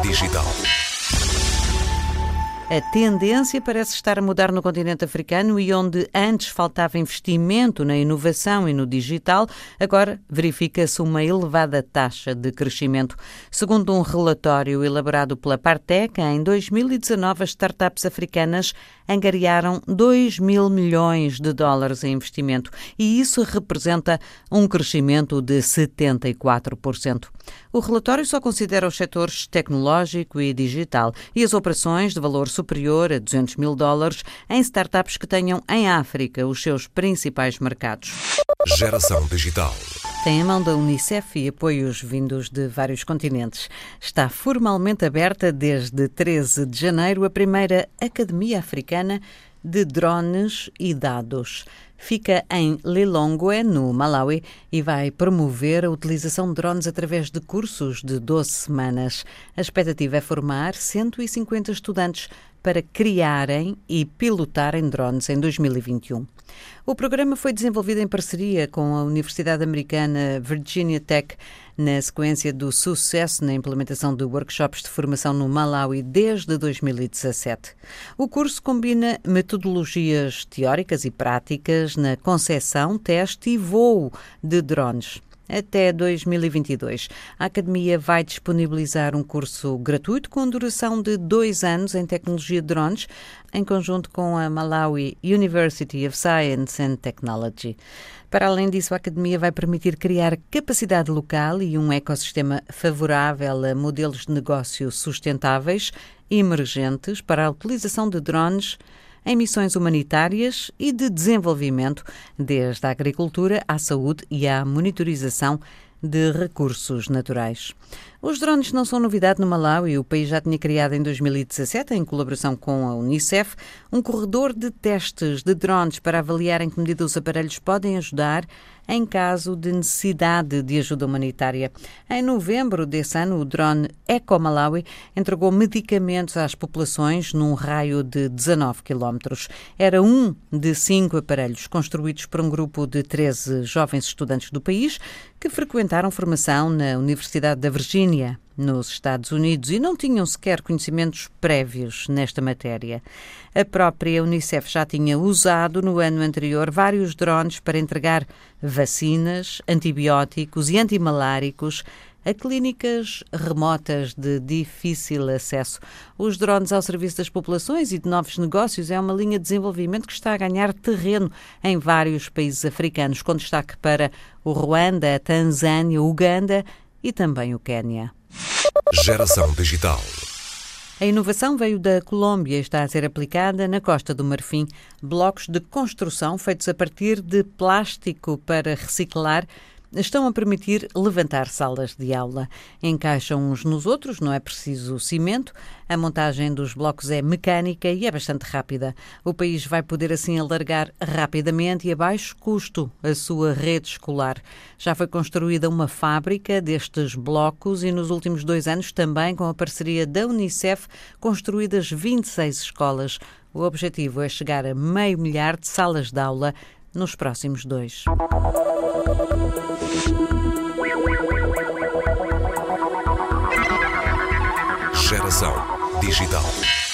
Digital. A tendência parece estar a mudar no continente africano e onde antes faltava investimento na inovação e no digital, agora verifica-se uma elevada taxa de crescimento. Segundo um relatório elaborado pela Partec, em 2019 as startups africanas angariaram 2 mil milhões de dólares em investimento e isso representa um crescimento de 74%. O relatório só considera os setores tecnológico e digital e as operações de valor superior a 200 mil dólares em startups que tenham em África os seus principais mercados. Geração Digital. Tem a mão da Unicef e apoios vindos de vários continentes. Está formalmente aberta desde 13 de janeiro a primeira Academia Africana de Drones e Dados. Fica em Lilongwe, no Malawi, e vai promover a utilização de drones através de cursos de 12 semanas. A expectativa é formar 150 estudantes para criarem e pilotarem drones em 2021. O programa foi desenvolvido em parceria com a Universidade Americana Virginia Tech, na sequência do sucesso na implementação de workshops de formação no Malawi desde 2017. O curso combina metodologias teóricas e práticas na concepção, teste e voo de drones até 2022. A Academia vai disponibilizar um curso gratuito com duração de dois anos em tecnologia de drones, em conjunto com a Malawi University of Science and Technology. Para além disso, a Academia vai permitir criar capacidade local e um ecossistema favorável a modelos de negócio sustentáveis, emergentes para a utilização de drones em missões humanitárias e de desenvolvimento, desde a agricultura à saúde e à monitorização de recursos naturais. Os drones não são novidade no Malawi. O país já tinha criado em 2017, em colaboração com a Unicef, um corredor de testes de drones para avaliar em que medida os aparelhos podem ajudar em caso de necessidade de ajuda humanitária. Em novembro desse ano, o drone Eco Malawi entregou medicamentos às populações num raio de 19 quilómetros. Era um de cinco aparelhos construídos por um grupo de 13 jovens estudantes do país que frequentaram formação na Universidade da Virgínia nos Estados Unidos e não tinham sequer conhecimentos prévios nesta matéria. A própria Unicef já tinha usado no ano anterior vários drones para entregar vacinas, antibióticos e antimaláricos a clínicas remotas de difícil acesso. Os drones ao serviço das populações e de novos negócios é uma linha de desenvolvimento que está a ganhar terreno em vários países africanos, com destaque para o Ruanda, a Tanzânia, Uganda e também o Quênia. Geração Digital. A inovação veio da Colômbia e está a ser aplicada na Costa do Marfim. Blocos de construção feitos a partir de plástico para reciclar estão a permitir levantar salas de aula. Encaixam uns nos outros, não é preciso cimento. A montagem dos blocos é mecânica e é bastante rápida. O país vai poder assim alargar rapidamente e a baixo custo a sua rede escolar. Já foi construída uma fábrica destes blocos e nos últimos dois anos também com a parceria da Unicef construídas 26 escolas. O objetivo é chegar a meio milhar de salas de aula nos próximos dois. Geração Digital.